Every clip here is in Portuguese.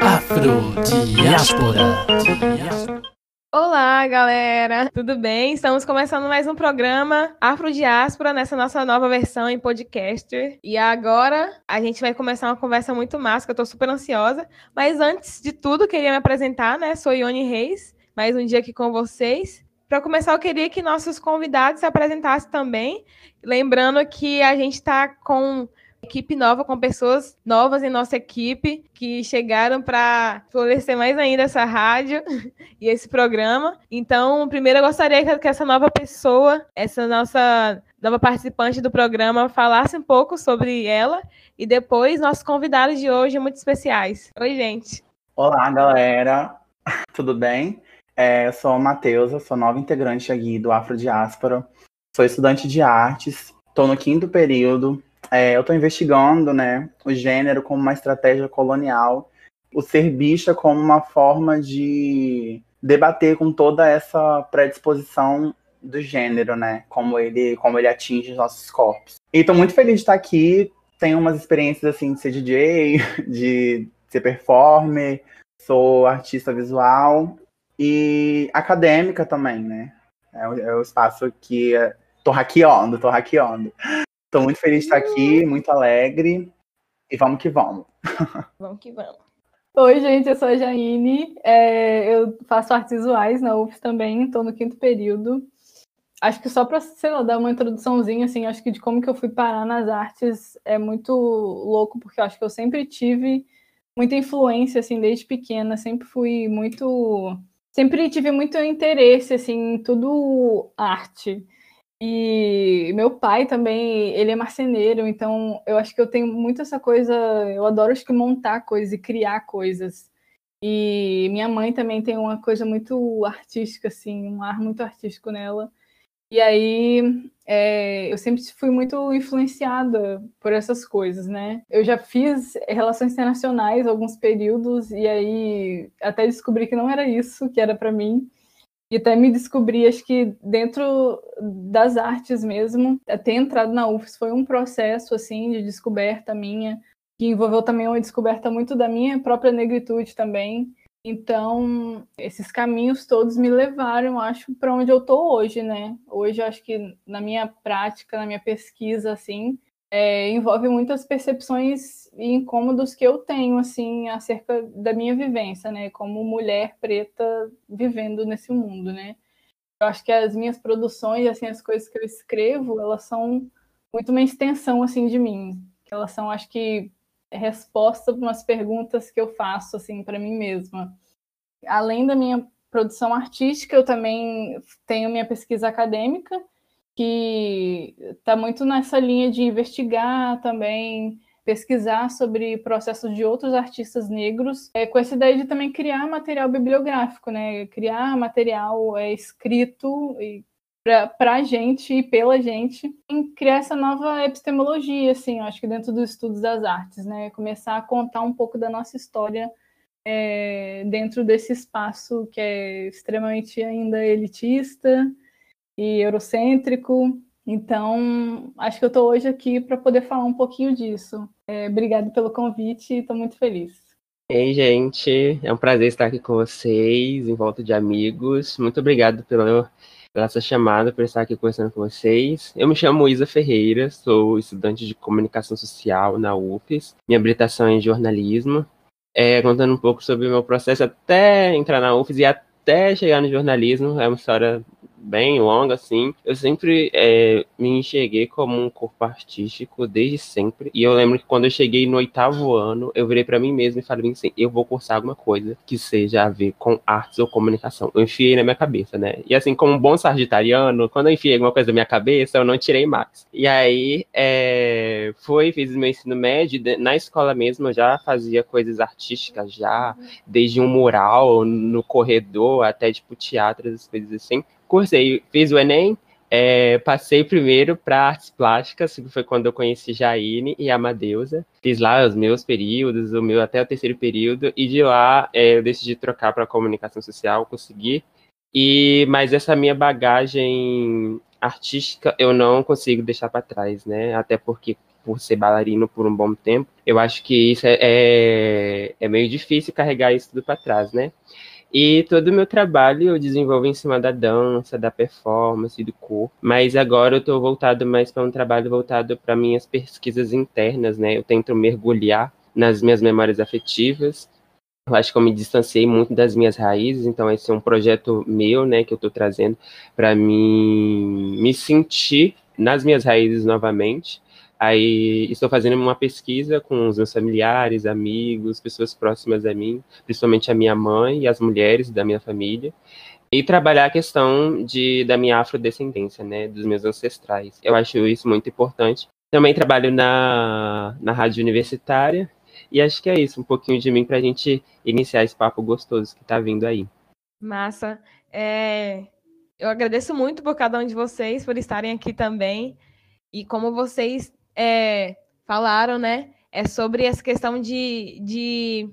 Afrodiáspora. Olá, galera! Tudo bem? Estamos começando mais um programa Afrodiáspora nessa nossa nova versão em podcaster. E agora a gente vai começar uma conversa muito massa, que eu tô super ansiosa. Mas antes de tudo, queria me apresentar, né? Sou Ione Reis, mais um dia aqui com vocês. Para começar, eu queria que nossos convidados se apresentassem também. Lembrando que a gente está com equipe nova, com pessoas novas em nossa equipe que chegaram para florescer mais ainda essa rádio e esse programa. Então, primeiro eu gostaria que essa nova pessoa, essa nossa nova participante do programa, falasse um pouco sobre ela e depois nossos convidados de hoje muito especiais. Oi, gente. Olá, galera. Tudo bem? É, eu sou a Matheusa, sou nova integrante aqui do Afrodiáspora. Sou estudante de artes, estou no quinto período, é, eu estou investigando né, o gênero como uma estratégia colonial, o ser bicha como uma forma de debater com toda essa predisposição do gênero, né? Como ele, como ele atinge os nossos corpos. E estou muito feliz de estar aqui. Tenho umas experiências assim de ser DJ, de ser performer, sou artista visual e acadêmica também, né? É, é o espaço que tô hackeando, tô hackeando. Estou muito feliz de estar aqui, muito alegre. E vamos que vamos. Vamos que vamos. Oi, gente, eu sou a Jaine. É, eu faço artes visuais na UFS também, estou no quinto período. Acho que só para, sei lá, dar uma introduçãozinha, assim, acho que de como que eu fui parar nas artes é muito louco, porque eu acho que eu sempre tive muita influência, assim, desde pequena, sempre fui muito... Sempre tive muito interesse, assim, em tudo arte. E meu pai também, ele é marceneiro, então eu acho que eu tenho muito essa coisa, eu adoro acho que montar coisas e criar coisas. E minha mãe também tem uma coisa muito artística, assim, um ar muito artístico nela. E aí é, eu sempre fui muito influenciada por essas coisas, né? Eu já fiz relações internacionais alguns períodos e aí até descobri que não era isso que era para mim. E até me descobri, acho que dentro das artes mesmo, ter entrado na UFS foi um processo assim de descoberta minha, que envolveu também uma descoberta muito da minha própria negritude também. Então, esses caminhos todos me levaram, acho, para onde eu estou hoje, né? Hoje, acho que na minha prática, na minha pesquisa, assim, é, envolve muitas percepções e incômodos que eu tenho, assim, acerca da minha vivência, né, como mulher preta vivendo nesse mundo, né. Eu acho que as minhas produções, assim, as coisas que eu escrevo, elas são muito uma extensão, assim, de mim. Elas são, acho que, resposta para umas perguntas que eu faço, assim, para mim mesma. Além da minha produção artística, eu também tenho minha pesquisa acadêmica, que está muito nessa linha de investigar também, pesquisar sobre processos de outros artistas negros, é, com essa ideia de também criar material bibliográfico, né? Criar material é, escrito para a gente e pela gente, em criar essa nova epistemologia, assim, eu acho que dentro dos estudos das artes, né? Começar a contar um pouco da nossa história é, dentro desse espaço que é extremamente ainda elitista, e eurocêntrico. Então, acho que eu estou hoje aqui para poder falar um pouquinho disso. É, obrigado pelo convite, estou muito feliz. Ei, gente, é um prazer estar aqui com vocês, em volta de amigos. Muito obrigado pelo, pela essa chamada, por estar aqui conversando com vocês. Eu me chamo Isa Ferreira, sou estudante de comunicação social na UFES. Minha habilitação é em jornalismo. É, contando um pouco sobre o meu processo até entrar na UFES e até chegar no jornalismo. É uma história bem longa, assim, eu sempre é, me enxerguei como um corpo artístico desde sempre. E eu lembro que quando eu cheguei no oitavo ano, eu virei para mim mesmo e falei assim: eu vou cursar alguma coisa que seja a ver com artes ou comunicação. Eu enfiei na minha cabeça, né? E assim, como um bom sagitariano, quando eu enfiei alguma coisa na minha cabeça, eu não tirei mais. E aí, é, foi, fiz meu ensino médio, na escola mesmo eu já fazia coisas artísticas, já, desde um mural no corredor até tipo teatro, essas coisas assim cursei, fiz o Enem, é, passei primeiro para artes plásticas, que foi quando eu conheci Jaine e Amadeusa. Fiz lá os meus períodos, o meu até o terceiro período, e de lá é, eu decidi trocar para comunicação social, consegui. E mas essa minha bagagem artística eu não consigo deixar para trás, né? Até porque por ser bailarino por um bom tempo, eu acho que isso é, é, é meio difícil carregar isso tudo para trás, né? E todo o meu trabalho eu desenvolvo em cima da dança, da performance, do corpo. Mas agora eu estou voltado mais para um trabalho voltado para minhas pesquisas internas, né? Eu tento mergulhar nas minhas memórias afetivas. Eu acho que eu me distanciei muito das minhas raízes, então esse é um projeto meu, né, que eu estou trazendo para mim me sentir nas minhas raízes novamente. Aí estou fazendo uma pesquisa com os meus familiares, amigos, pessoas próximas a mim, principalmente a minha mãe e as mulheres da minha família, e trabalhar a questão de, da minha afrodescendência, né, dos meus ancestrais. Eu acho isso muito importante. Também trabalho na, na rádio universitária, e acho que é isso, um pouquinho de mim para a gente iniciar esse papo gostoso que está vindo aí. Massa. É, eu agradeço muito por cada um de vocês, por estarem aqui também. E como vocês é, falaram, né? É sobre essa questão de, de,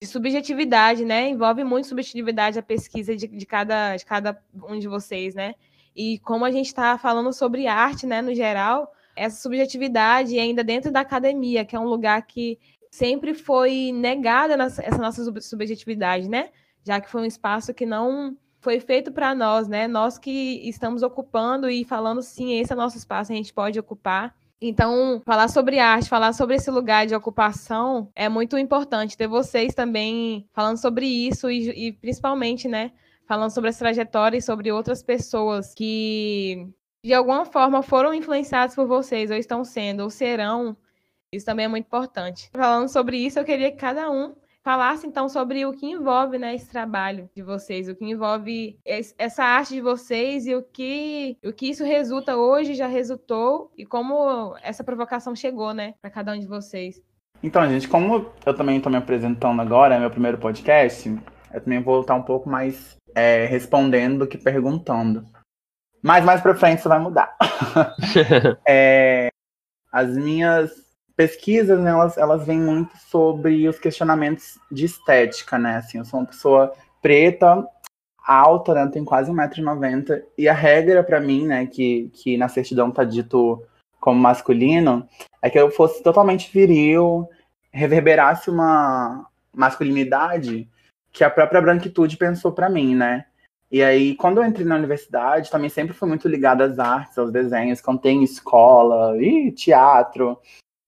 de, subjetividade, né? Envolve muito subjetividade a pesquisa de, de, cada, de cada um de vocês, né? E como a gente está falando sobre arte, né, no geral, essa subjetividade ainda dentro da academia, que é um lugar que sempre foi negada essa nossa subjetividade, né? Já que foi um espaço que não foi feito para nós, né? Nós que estamos ocupando e falando sim, esse é nosso espaço, a gente pode ocupar. Então, falar sobre arte, falar sobre esse lugar de ocupação é muito importante. Ter vocês também falando sobre isso e, e principalmente, né, falando sobre essa trajetória e sobre outras pessoas que, de alguma forma, foram influenciadas por vocês, ou estão sendo, ou serão. Isso também é muito importante. Falando sobre isso, eu queria que cada um falasse então sobre o que envolve né, esse trabalho de vocês, o que envolve essa arte de vocês e o que, o que isso resulta hoje, já resultou, e como essa provocação chegou, né, para cada um de vocês. Então, gente, como eu também estou me apresentando agora, é meu primeiro podcast, eu também vou estar um pouco mais é, respondendo do que perguntando. Mas mais para frente isso vai mudar. é, as minhas pesquisas, né, elas, elas vêm muito sobre os questionamentos de estética, né? Assim, eu sou uma pessoa preta, alta, né? Tenho quase 1,90m. E a regra para mim, né, que, que na certidão tá dito como masculino, é que eu fosse totalmente viril, reverberasse uma masculinidade que a própria branquitude pensou para mim, né? E aí, quando eu entrei na universidade, também sempre fui muito ligada às artes, aos desenhos, cantei em escola, e teatro.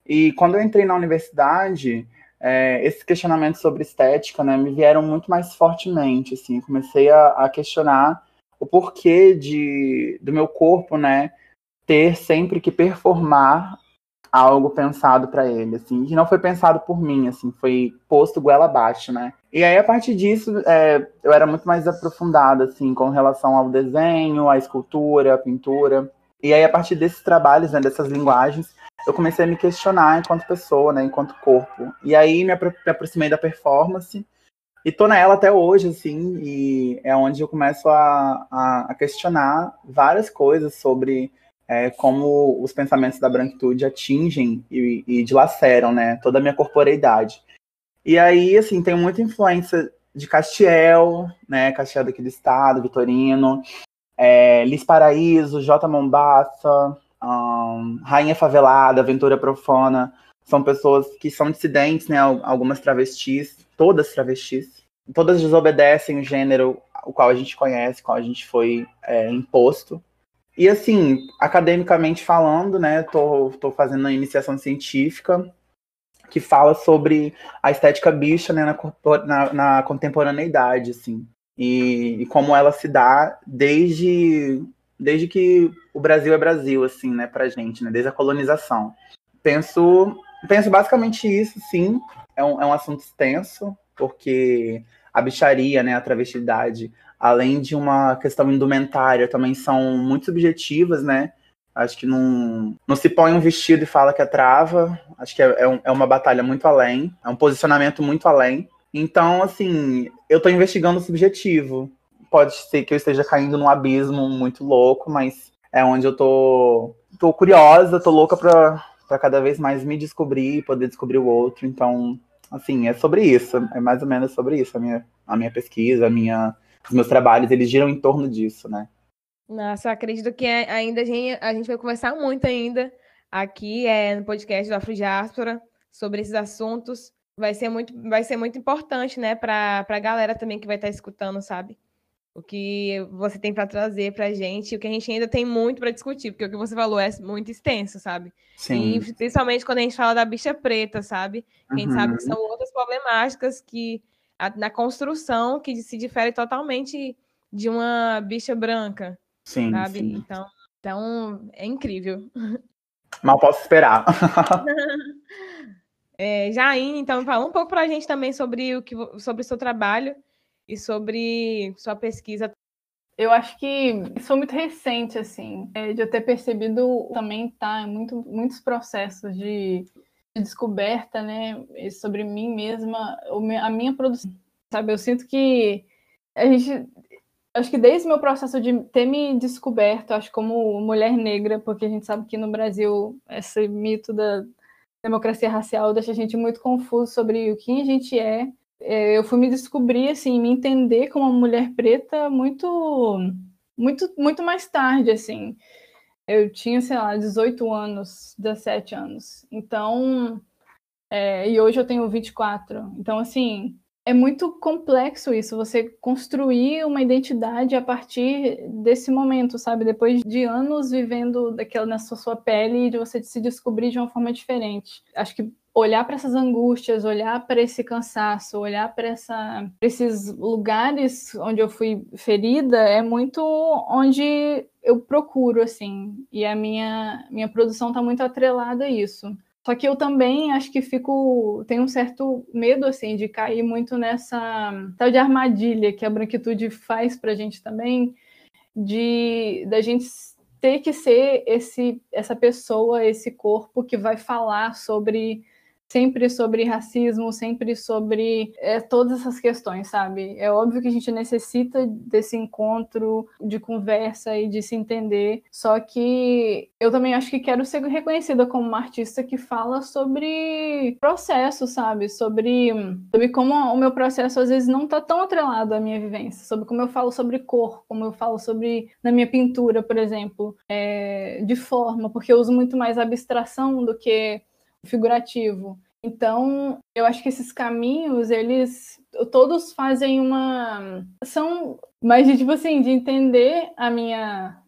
E quando eu entrei na universidade, é, esses questionamentos sobre estética, né, me vieram muito mais fortemente, assim, comecei a, a questionar o porquê de, do meu corpo, né, ter sempre que performar algo pensado para ele, assim, que não foi pensado por mim, assim, foi posto goela abaixo, né. E aí, a partir disso, é, eu era muito mais aprofundada, assim, com relação ao desenho, à escultura, à pintura. E aí, a partir desses trabalhos, né, dessas linguagens, eu comecei a me questionar enquanto pessoa, né, enquanto corpo. E aí me, apro me aproximei da performance e tô nela até hoje, assim, e é onde eu começo a, a, a questionar várias coisas sobre é, como os pensamentos da branquitude atingem e, e dilaceram, né, toda a minha corporeidade. E aí, assim, tem muita influência de Castiel, né, Castiel daqui do estado, Vitorino, é, Liz Paraíso, J. Mombassa, Rainha Favelada, Aventura Profana, são pessoas que são dissidentes, né? Algumas travestis, todas travestis, todas desobedecem o gênero o qual a gente conhece, o qual a gente foi é, imposto. E assim, academicamente falando, né, tô, tô fazendo uma iniciação científica que fala sobre a estética bicha né, na, na, na contemporaneidade, assim, e, e, como ela se dá desde desde que o Brasil é Brasil, assim, né, pra gente, né, desde a colonização. Penso, penso basicamente isso, sim, é um, é um assunto extenso, porque a bicharia, né, a travestidade, além de uma questão indumentária, também são muito subjetivas, né, Acho que não, não se põe um vestido e fala que é trava. Acho que é, é, um, é, uma batalha muito além, é um posicionamento muito além. Então, assim, eu estou investigando o subjetivo pode ser que eu esteja caindo num abismo muito louco, mas é onde eu tô, tô curiosa, tô louca pra, pra cada vez mais me descobrir e poder descobrir o outro. Então, assim, é sobre isso. É mais ou menos sobre isso. A minha, a minha pesquisa, a minha, os meus trabalhos, eles giram em torno disso, né? Nossa, acredito que ainda a gente, a gente vai conversar muito ainda aqui é, no podcast do Afrodiáspora sobre esses assuntos. Vai ser muito, vai ser muito importante, né, para a galera também que vai estar escutando, sabe? O que você tem para trazer para a gente, o que a gente ainda tem muito para discutir, porque o que você falou é muito extenso, sabe? Sim. E principalmente quando a gente fala da bicha preta, sabe? Que a gente sabe que uhum. são outras problemáticas que a, na construção que se difere totalmente de uma bicha branca. Sim. Sabe? Sim. Então, então, é incrível. Mal posso esperar. é, Jaine, então, fala um pouco para a gente também sobre o, que, sobre o seu trabalho e sobre sua pesquisa. Eu acho que isso muito recente, assim, é, de eu ter percebido também tá muito, muitos processos de, de descoberta, né, sobre mim mesma, a minha produção, sabe? Eu sinto que a gente acho que desde o meu processo de ter me descoberto, acho como mulher negra, porque a gente sabe que no Brasil esse mito da democracia racial deixa a gente muito confuso sobre o que a gente é. É eu fui me descobrir, assim, me entender como uma mulher preta muito, muito, muito mais tarde, assim. Eu tinha, sei lá, 18 anos, 17 anos. Então, é, e hoje eu tenho 24. Então, assim, é muito complexo isso, você construir uma identidade a partir desse momento, sabe? Depois de anos vivendo daquela na sua pele e de você se descobrir de uma forma diferente. Acho que olhar para essas angústias, olhar para esse cansaço, olhar para esses lugares onde eu fui ferida é muito onde eu procuro assim, e a minha minha produção está muito atrelada a isso. Só que eu também acho que fico. tenho um certo medo, assim, de cair muito nessa tal de armadilha que a branquitude faz pra gente também, de da gente ter que ser esse, essa pessoa, esse corpo que vai falar sobre sempre sobre racismo, sempre sobre é, todas essas questões, sabe? É óbvio que a gente necessita desse encontro, de conversa e de se entender, só que eu também acho que quero ser reconhecida como uma artista que fala sobre processo, sabe? Sobre, sobre como o meu processo às vezes não está tão atrelado à minha vivência, sobre como eu falo sobre cor, como eu falo sobre na minha pintura, por exemplo, é, de forma, porque eu uso muito mais abstração do que figurativo. Então, eu acho que esses caminhos, eles todos fazem uma são mais de tipo assim, de entender a minha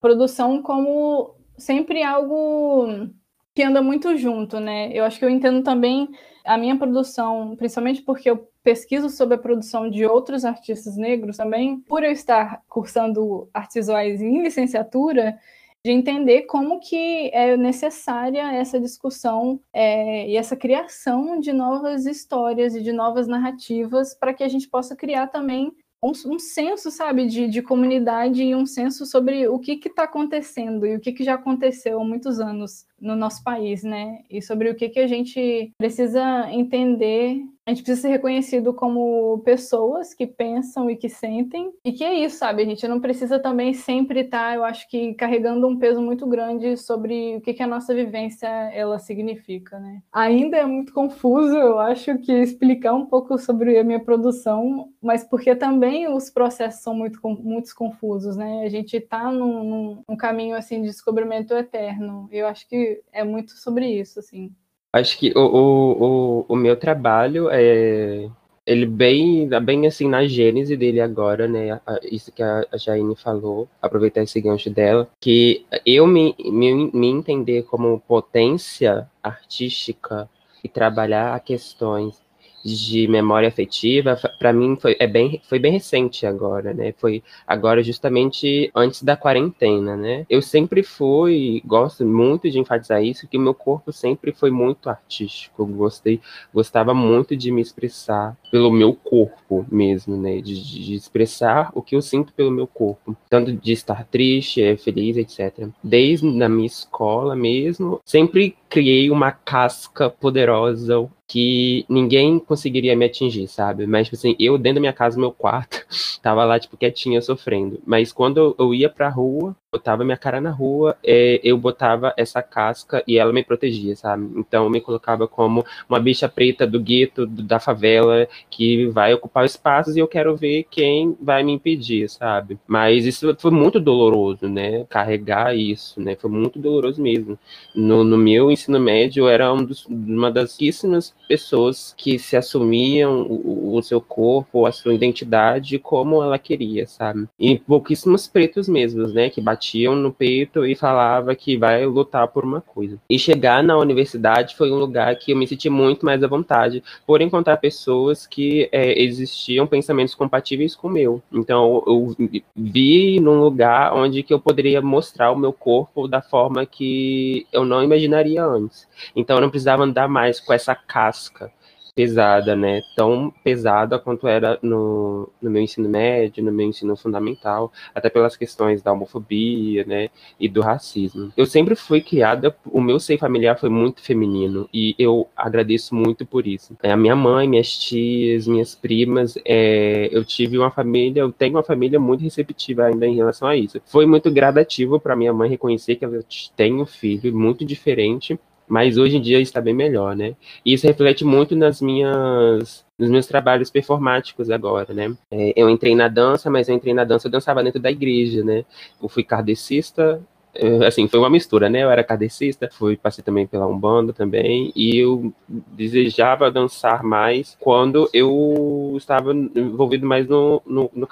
produção como sempre algo que anda muito junto, né? Eu acho que eu entendo também a minha produção, principalmente porque eu pesquiso sobre a produção de outros artistas negros também, por eu estar cursando artes visuais em licenciatura, de entender como que é necessária essa discussão é, e essa criação de novas histórias e de novas narrativas para que a gente possa criar também um, um senso, sabe, de, de comunidade e um senso sobre o que está acontecendo e o que, que já aconteceu há muitos anos no nosso país, né? E sobre o que, que a gente precisa entender a gente precisa ser reconhecido como pessoas que pensam e que sentem. E que é isso, sabe? A gente não precisa também sempre estar, tá, eu acho que, carregando um peso muito grande sobre o que, que a nossa vivência ela significa, né? Ainda é muito confuso, eu acho que explicar um pouco sobre a minha produção, mas porque também os processos são muito, muito confusos, né? A gente está num, num, caminho, assim, de descobrimento eterno. Eu acho que é muito sobre isso, assim. Acho que o, o, o, o meu trabalho é ele bem, bem assim na gênese dele agora, né? Isso que a Jaine falou, aproveitar esse gancho dela, que eu me, me, me entender como potência artística e trabalhar questões de memória afetiva, para mim foi, é bem, foi bem recente agora, né? Foi agora justamente antes da quarentena, né? Eu sempre fui, gosto muito de enfatizar isso, que meu corpo sempre foi muito artístico. Eu gostei, gostava muito de me expressar pelo meu corpo mesmo, né? De, de expressar o que eu sinto pelo meu corpo, tanto de estar triste, feliz, etc. Desde na minha escola mesmo, sempre criei uma casca poderosa que ninguém conseguiria me atingir, sabe? Mas, tipo assim, eu dentro da minha casa, meu quarto, tava lá, tipo, quietinha, sofrendo. Mas quando eu ia pra rua, botava minha cara na rua, é, eu botava essa casca e ela me protegia, sabe? Então eu me colocava como uma bicha preta do gueto, da favela, que vai ocupar espaços e eu quero ver quem vai me impedir, sabe? Mas isso foi muito doloroso, né? Carregar isso, né? Foi muito doloroso mesmo. No, no meu ensino médio, eu era um dos, uma das pouquíssimas pessoas que se assumiam o, o seu corpo, a sua identidade como ela queria, sabe? E pouquíssimos pretos mesmos, né? Que batiam no peito e falava que vai lutar por uma coisa. E chegar na universidade foi um lugar que eu me senti muito mais à vontade por encontrar pessoas que é, existiam pensamentos compatíveis com o meu. Então eu vi num lugar onde que eu poderia mostrar o meu corpo da forma que eu não imaginaria antes. Então eu não precisava andar mais com essa casca pesada, né? Tão pesada quanto era no, no meu ensino médio, no meu ensino fundamental, até pelas questões da homofobia, né? E do racismo. Eu sempre fui criada, o meu seio familiar foi muito feminino e eu agradeço muito por isso. É, a minha mãe, minhas tias, minhas primas, é, eu tive uma família, eu tenho uma família muito receptiva ainda em relação a isso. Foi muito gradativo para minha mãe reconhecer que ela tem um filho muito diferente mas hoje em dia está bem melhor, né? E isso reflete muito nas minhas nos meus trabalhos performáticos agora, né? É, eu entrei na dança, mas eu entrei na dança, eu dançava dentro da igreja, né? Eu fui kardecista, é, assim, foi uma mistura, né? Eu era kardecista, fui, passei também pela Umbanda também, e eu desejava dançar mais quando eu estava envolvido mais no, no, no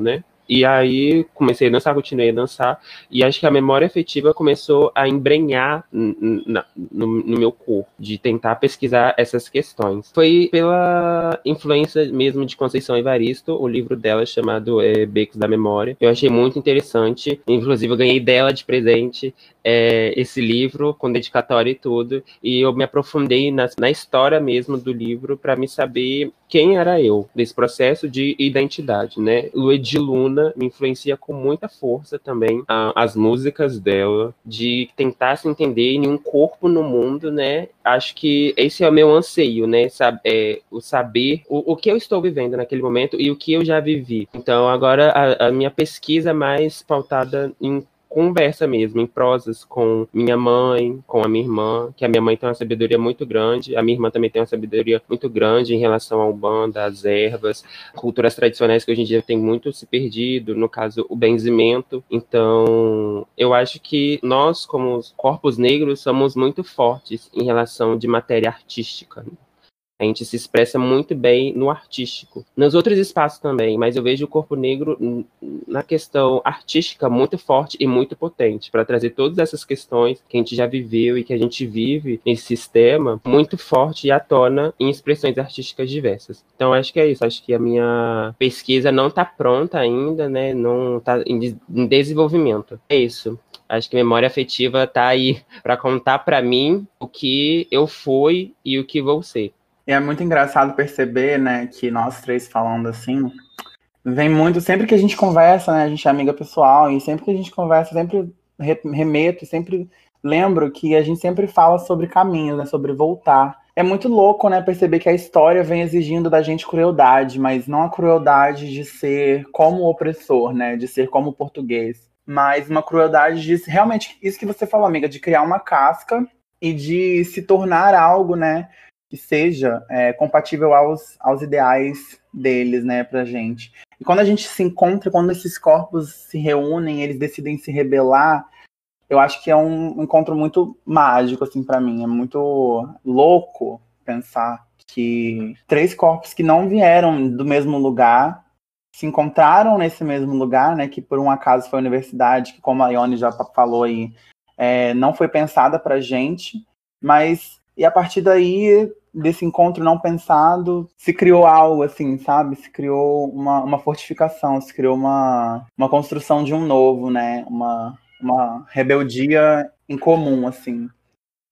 né? E aí comecei a dançar, continuei a dançar, e acho que a memória afetiva começou a embrenhar no, no, meu corpo, de tentar pesquisar essas questões. Foi pela influência mesmo de Conceição Evaristo, o livro dela chamado é, Becos da Memória. Eu achei muito interessante, inclusive eu ganhei dela de presente é, esse livro com dedicatória e tudo, e eu me aprofundei na, na história mesmo do livro para me saber quem era eu nesse processo de identidade, né? Luedi Luna me influencia com muita força também a, as músicas dela, de tentar se entender em um corpo no mundo, né? Acho que esse é o meu anseio, né? Sab é, o saber o, o que eu estou vivendo naquele momento e o que eu já vivi. Então, agora a, a minha pesquisa é mais pautada em conversa mesmo, em prosas com minha mãe, com a minha irmã, que a minha mãe tem uma sabedoria muito grande, a minha irmã também tem uma sabedoria muito grande em relação ao banda, às ervas, culturas tradicionais que hoje em dia tem muito se perdido, no caso, o benzimento. Então, eu acho que nós, como corpos negros, somos muito fortes em relação de matéria artística. A gente se expressa muito bem no artístico. Nos outros espaços também, mas eu vejo o corpo negro na questão artística muito forte e muito potente, para trazer todas essas questões que a gente já viveu e que a gente vive nesse sistema muito forte e à tona em expressões artísticas diversas. Então acho que é isso, acho que a minha pesquisa não está pronta ainda, né? Não está em, em desenvolvimento. É isso. Acho que memória afetiva está aí para contar para mim o que eu fui e o que vou ser. E é muito engraçado perceber, né, que nós três falando assim, vem muito, sempre que a gente conversa, né, a gente é amiga pessoal, e sempre que a gente conversa, sempre remeto, sempre lembro que a gente sempre fala sobre caminhos, né, sobre voltar. É muito louco, né, perceber que a história vem exigindo da gente crueldade, mas não a crueldade de ser como opressor, né, de ser como português, mas uma crueldade de realmente isso que você falou, amiga, de criar uma casca e de se tornar algo, né, que seja é, compatível aos, aos ideais deles, né, pra gente. E quando a gente se encontra, quando esses corpos se reúnem, eles decidem se rebelar, eu acho que é um encontro muito mágico, assim, para mim. É muito louco pensar que três corpos que não vieram do mesmo lugar se encontraram nesse mesmo lugar, né, que por um acaso foi a universidade, que como a Ione já falou aí, é, não foi pensada pra gente, mas e a partir daí desse encontro não pensado, se criou algo assim, sabe? Se criou uma, uma fortificação, se criou uma, uma construção de um novo, né? Uma, uma rebeldia em comum, assim.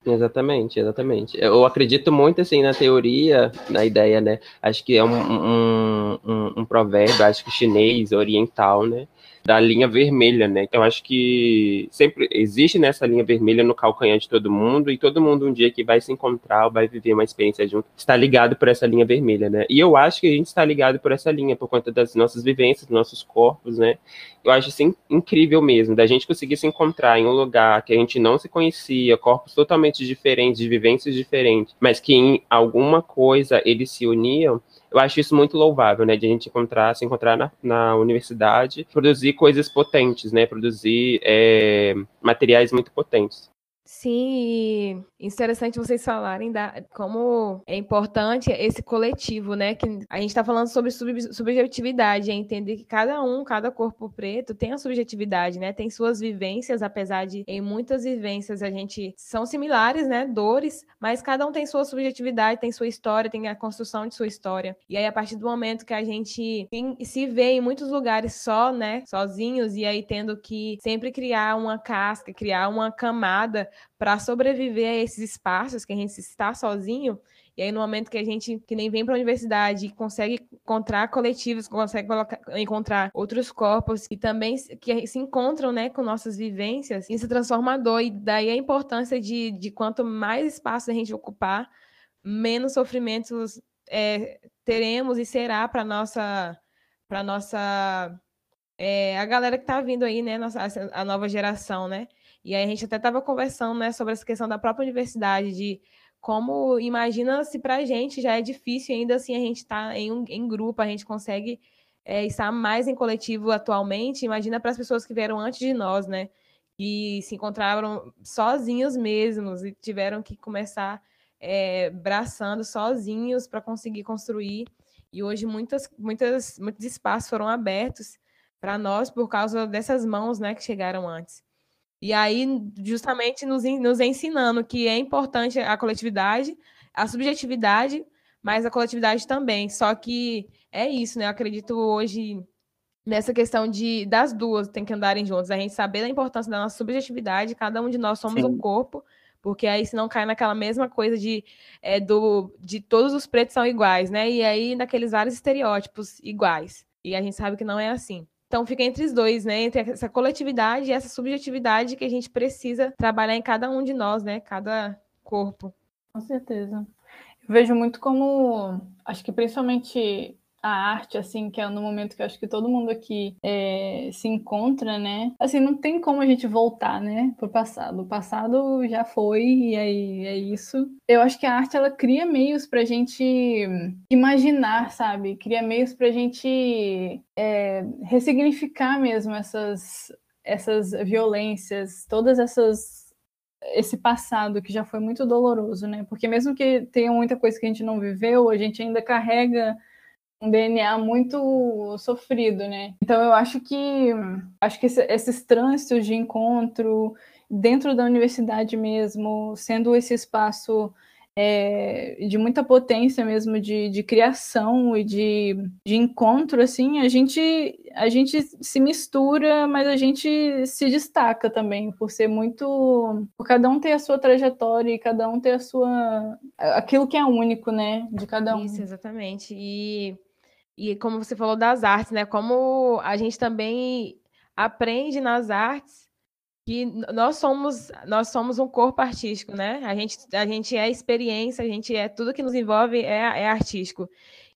Exatamente, exatamente. Eu acredito muito assim na teoria, na ideia, né? Acho que é um, um, um, um provérbio, acho que chinês, oriental, né? Da linha vermelha, né? Então acho que sempre existe nessa linha vermelha no calcanhar de todo mundo e todo mundo um dia que vai se encontrar, vai viver uma experiência junto, está ligado por essa linha vermelha, né? E eu acho que a gente está ligado por essa linha por conta das nossas vivências, dos nossos corpos, né? Eu acho assim incrível mesmo da gente conseguir se encontrar em um lugar que a gente não se conhecia, corpos totalmente diferentes, de vivências diferentes, mas que em alguma coisa eles se uniam eu acho isso muito louvável, né? De a gente encontrar, se encontrar na, na universidade, produzir coisas potentes, né? Produzir é, materiais muito potentes. Sim, interessante vocês falarem da, como é importante esse coletivo, né? Que a gente está falando sobre sub, subjetividade, é entender que cada um, cada corpo preto tem a subjetividade, né? Tem suas vivências, apesar de em muitas vivências a gente são similares, né? Dores, mas cada um tem sua subjetividade, tem sua história, tem a construção de sua história. E aí, a partir do momento que a gente se vê em muitos lugares só, né? Sozinhos, e aí tendo que sempre criar uma casca, criar uma camada para sobreviver a esses espaços que a gente está sozinho. E aí, no momento que a gente que nem vem para a universidade e consegue encontrar coletivos, consegue colocar, encontrar outros corpos que também que se encontram né, com nossas vivências, isso é transformador. E daí a importância de, de quanto mais espaço a gente ocupar, menos sofrimentos é, teremos e será para nossa para nossa é, a galera que está vindo aí, né, nossa, a nova geração, né? E aí a gente até estava conversando né, sobre essa questão da própria universidade, de como imagina se para a gente já é difícil ainda assim a gente está em, um, em grupo, a gente consegue é, estar mais em coletivo atualmente, imagina para as pessoas que vieram antes de nós, né? E se encontraram sozinhos mesmos e tiveram que começar é, braçando sozinhos para conseguir construir. E hoje muitas, muitas, muitos espaços foram abertos para nós por causa dessas mãos né, que chegaram antes. E aí, justamente nos, nos ensinando que é importante a coletividade, a subjetividade, mas a coletividade também. Só que é isso, né? Eu acredito hoje nessa questão de das duas tem que andarem juntas. A gente saber da importância da nossa subjetividade, cada um de nós somos Sim. um corpo, porque aí se não cai naquela mesma coisa de, é, do, de todos os pretos são iguais, né? E aí naqueles vários estereótipos iguais. E a gente sabe que não é assim. Então fica entre os dois, né? Entre essa coletividade e essa subjetividade que a gente precisa trabalhar em cada um de nós, né? Cada corpo. Com certeza. Eu vejo muito como, acho que principalmente a arte, assim, que é no momento que eu acho que todo mundo aqui é, se encontra, né? Assim, não tem como a gente voltar, né, pro passado. O passado já foi e aí é isso. Eu acho que a arte, ela cria meios pra gente imaginar, sabe? Cria meios pra gente é, ressignificar mesmo essas, essas violências, todas essas esse passado que já foi muito doloroso, né? Porque mesmo que tenha muita coisa que a gente não viveu, a gente ainda carrega um DNA muito sofrido, né? Então eu acho que acho que esse, esses trânsitos de encontro dentro da universidade mesmo, sendo esse espaço é, de muita potência mesmo de, de criação e de, de encontro, assim, a gente, a gente se mistura, mas a gente se destaca também por ser muito. por cada um ter a sua trajetória e cada um ter a sua. aquilo que é único, né? De cada um. Isso, exatamente. E e como você falou das artes, né? Como a gente também aprende nas artes que nós somos nós somos um corpo artístico, né? A gente a gente é experiência, a gente é tudo que nos envolve é, é artístico.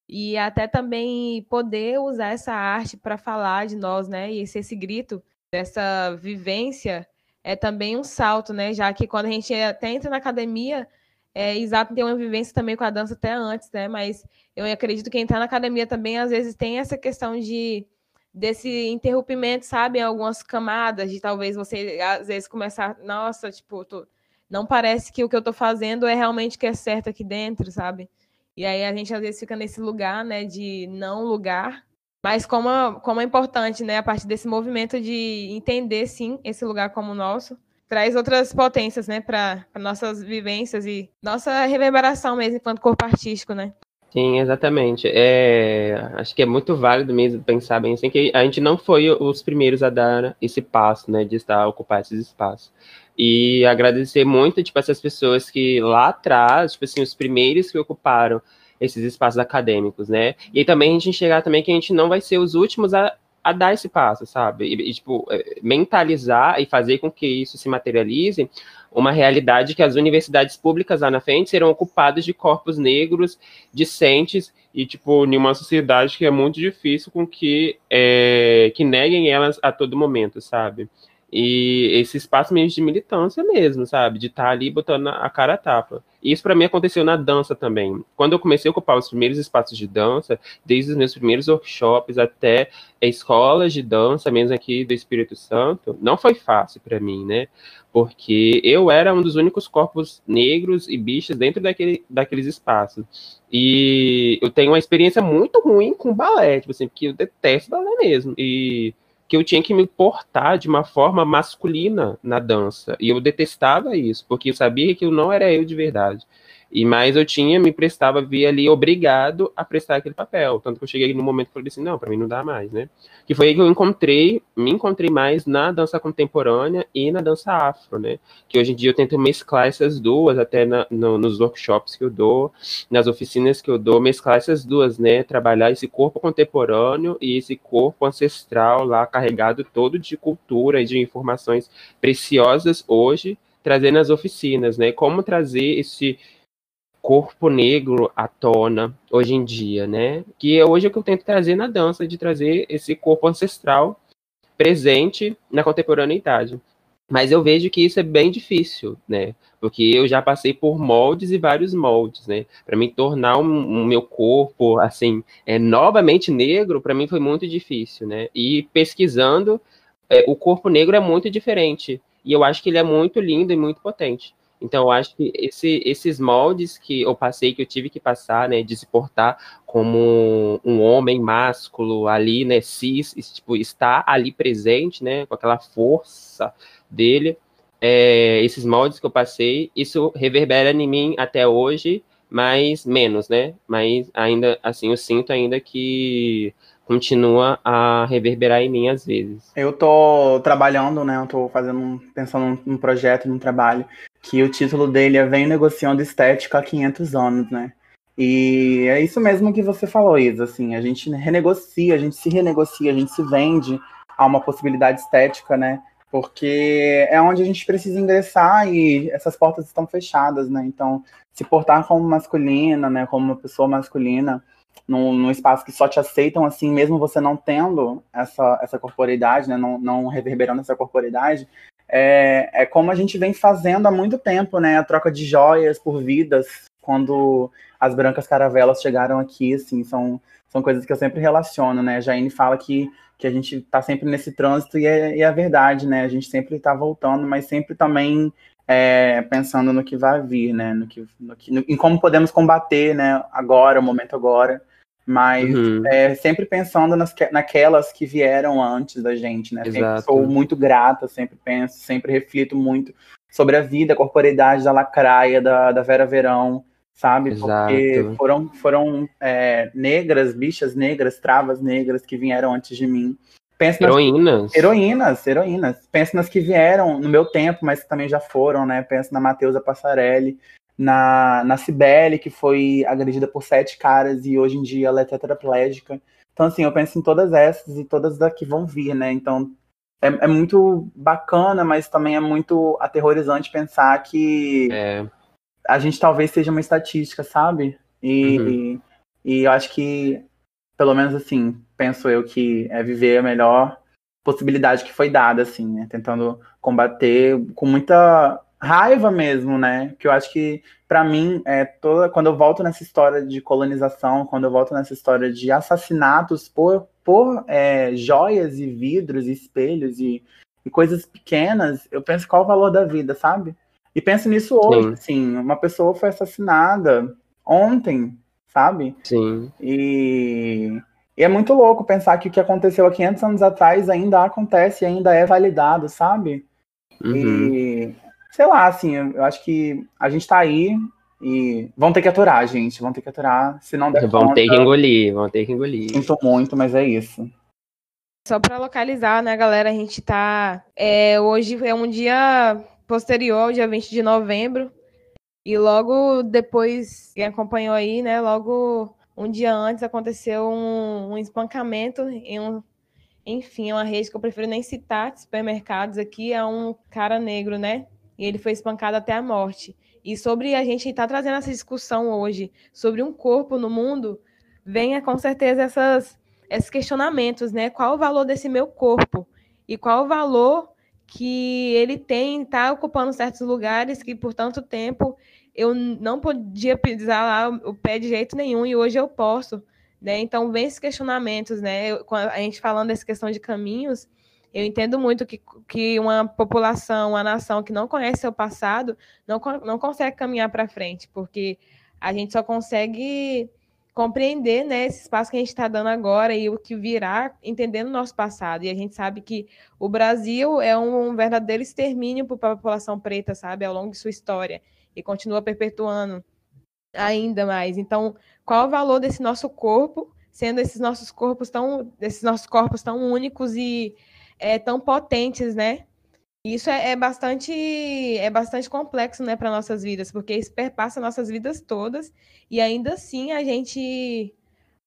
E até também poder usar essa arte para falar de nós, né? E esse, esse grito dessa vivência é também um salto, né? Já que quando a gente até entra na academia, é, exato, tem uma vivência também com a dança até antes, né? Mas eu acredito que entrar na academia também, às vezes, tem essa questão de desse interrompimento, sabe? Em algumas camadas, de talvez você, às vezes, começar, nossa, tipo, tô, não parece que o que eu estou fazendo é realmente o que é certo aqui dentro, sabe? E aí a gente, às vezes, fica nesse lugar, né, de não lugar, mas como, como é importante, né, a partir desse movimento de entender, sim, esse lugar como nosso, traz outras potências, né, para nossas vivências e nossa reverberação mesmo enquanto corpo artístico, né? Sim, exatamente. É, acho que é muito válido mesmo pensar bem assim que a gente não foi os primeiros a dar esse passo, né, de estar ocupar esses espaços. E agradecer muito, tipo, essas pessoas que lá atrás, tipo assim, os primeiros que ocuparam esses espaços acadêmicos, né? E também a gente enxergar também que a gente não vai ser os últimos a, a dar esse passo, sabe? E, e, tipo, é, mentalizar e fazer com que isso se materialize uma realidade que as universidades públicas lá na frente serão ocupadas de corpos negros, discentes e, tipo, em uma sociedade que é muito difícil com que, é, que neguem elas a todo momento, sabe? E esse espaço meio de militância mesmo, sabe? De estar tá ali botando a cara a tapa. E isso para mim aconteceu na dança também. Quando eu comecei a ocupar os primeiros espaços de dança, desde os meus primeiros workshops até escolas de dança, mesmo aqui do Espírito Santo, não foi fácil para mim, né? Porque eu era um dos únicos corpos negros e bichos dentro daquele, daqueles espaços. E eu tenho uma experiência muito ruim com balé, tipo assim, porque eu detesto balé mesmo. E que eu tinha que me portar de uma forma masculina na dança. E eu detestava isso, porque eu sabia que eu não era eu de verdade. E mais eu tinha, me prestava, via ali obrigado a prestar aquele papel. Tanto que eu cheguei no momento que eu falei assim, não, para mim não dá mais, né? Que foi aí que eu encontrei, me encontrei mais na dança contemporânea e na dança afro, né? Que hoje em dia eu tento mesclar essas duas, até na, no, nos workshops que eu dou, nas oficinas que eu dou, mesclar essas duas, né? Trabalhar esse corpo contemporâneo e esse corpo ancestral lá carregado todo de cultura e de informações preciosas hoje, trazer nas oficinas, né? Como trazer esse corpo negro à tona hoje em dia, né? Que é hoje é o que eu tento trazer na dança, de trazer esse corpo ancestral presente na contemporaneidade. Mas eu vejo que isso é bem difícil, né? Porque eu já passei por moldes e vários moldes, né? Para mim tornar o um, um meu corpo assim, é novamente negro, para mim foi muito difícil, né? E pesquisando, é, o corpo negro é muito diferente e eu acho que ele é muito lindo e muito potente. Então, eu acho que esse, esses moldes que eu passei, que eu tive que passar, né, de se portar como um homem másculo ali, né, cis, tipo, estar ali presente, né, com aquela força dele, é, esses moldes que eu passei, isso reverbera em mim até hoje, mas menos, né, mas ainda, assim, eu sinto ainda que continua a reverberar em mim às vezes. Eu tô trabalhando, né? Eu tô fazendo, pensando num projeto, num trabalho, que o título dele é Vem Negociando Estética há 500 anos, né? E é isso mesmo que você falou, Isa, assim, a gente renegocia, a gente se renegocia, a gente se vende a uma possibilidade estética, né? Porque é onde a gente precisa ingressar e essas portas estão fechadas, né? Então, se portar como masculina, né, como uma pessoa masculina, num, num, espaço que só te aceitam assim, mesmo você não tendo essa, essa corporeidade, né, não, não reverberando essa corporeidade, é, é como a gente vem fazendo há muito tempo, né, a troca de joias por vidas, quando as brancas caravelas chegaram aqui, assim, são, são coisas que eu sempre relaciono, né, Jaine fala que, que a gente está sempre nesse trânsito e é, e é verdade, né, a gente sempre está voltando, mas sempre também é, pensando no que vai vir, né? No que, no que, no, em como podemos combater, né? Agora, o momento agora. Mas uhum. é, sempre pensando nas, naquelas que vieram antes da gente, né? Sempre sou muito grata, sempre penso, sempre reflito muito sobre a vida, a corporeidade da Lacraia, da, da Vera Verão, sabe? Exato. Porque foram, foram é, negras, bichas negras, travas negras que vieram antes de mim. Penso heroínas. Nas... Heroínas, heroínas. Penso nas que vieram no meu tempo, mas que também já foram, né? Penso na Mateusa Passarelli, na, na Cibele, que foi agredida por sete caras e hoje em dia ela é tetraplégica. Então, assim, eu penso em todas essas e todas as que vão vir, né? Então, é, é muito bacana, mas também é muito aterrorizante pensar que é. a gente talvez seja uma estatística, sabe? E, uhum. e, e eu acho que, pelo menos assim, penso eu que é viver a melhor possibilidade que foi dada, assim, né? Tentando combater com muita raiva mesmo, né? Que eu acho que, para mim, é toda quando eu volto nessa história de colonização, quando eu volto nessa história de assassinatos por, por é, joias e vidros e espelhos e, e, coisas pequenas, eu penso qual o valor da vida, sabe? E penso nisso hoje, Sim. assim, uma pessoa foi assassinada ontem, sabe? Sim. E e é muito louco pensar que o que aconteceu há 500 anos atrás ainda acontece, ainda é validado, sabe? Uhum. E, sei lá, assim, eu acho que a gente tá aí e vão ter que aturar, gente, vão ter que aturar, se não der Vão conta, ter que engolir, vão ter que engolir. Sinto muito, mas é isso. Só para localizar, né, galera, a gente tá. É, hoje é um dia posterior ao dia 20 de novembro. E logo depois, quem acompanhou aí, né? Logo um dia antes aconteceu um, um espancamento em um, enfim, é uma rede que eu prefiro nem citar de supermercados aqui, é um cara negro, né? E ele foi espancado até a morte. E sobre a gente estar tá trazendo essa discussão hoje sobre um corpo no mundo, venha com certeza essas, esses questionamentos, né? Qual o valor desse meu corpo? E qual o valor que ele tem, está ocupando certos lugares que por tanto tempo eu não podia pisar lá o pé de jeito nenhum e hoje eu posso, né? Então vem esses questionamentos, né? a gente falando dessa questão de caminhos, eu entendo muito que, que uma população, uma nação que não conhece seu passado, não, não consegue caminhar para frente, porque a gente só consegue compreender né, esse espaço que a gente está dando agora e o que virá, entendendo o nosso passado. E a gente sabe que o Brasil é um verdadeiro extermínio para a população preta, sabe, ao longo de sua história, e continua perpetuando ainda mais. Então, qual o valor desse nosso corpo, sendo esses nossos corpos tão, esses nossos corpos tão únicos e é, tão potentes, né? Isso é, é, bastante é bastante complexo, né, para nossas vidas, porque isso perpassa nossas vidas todas e ainda assim a gente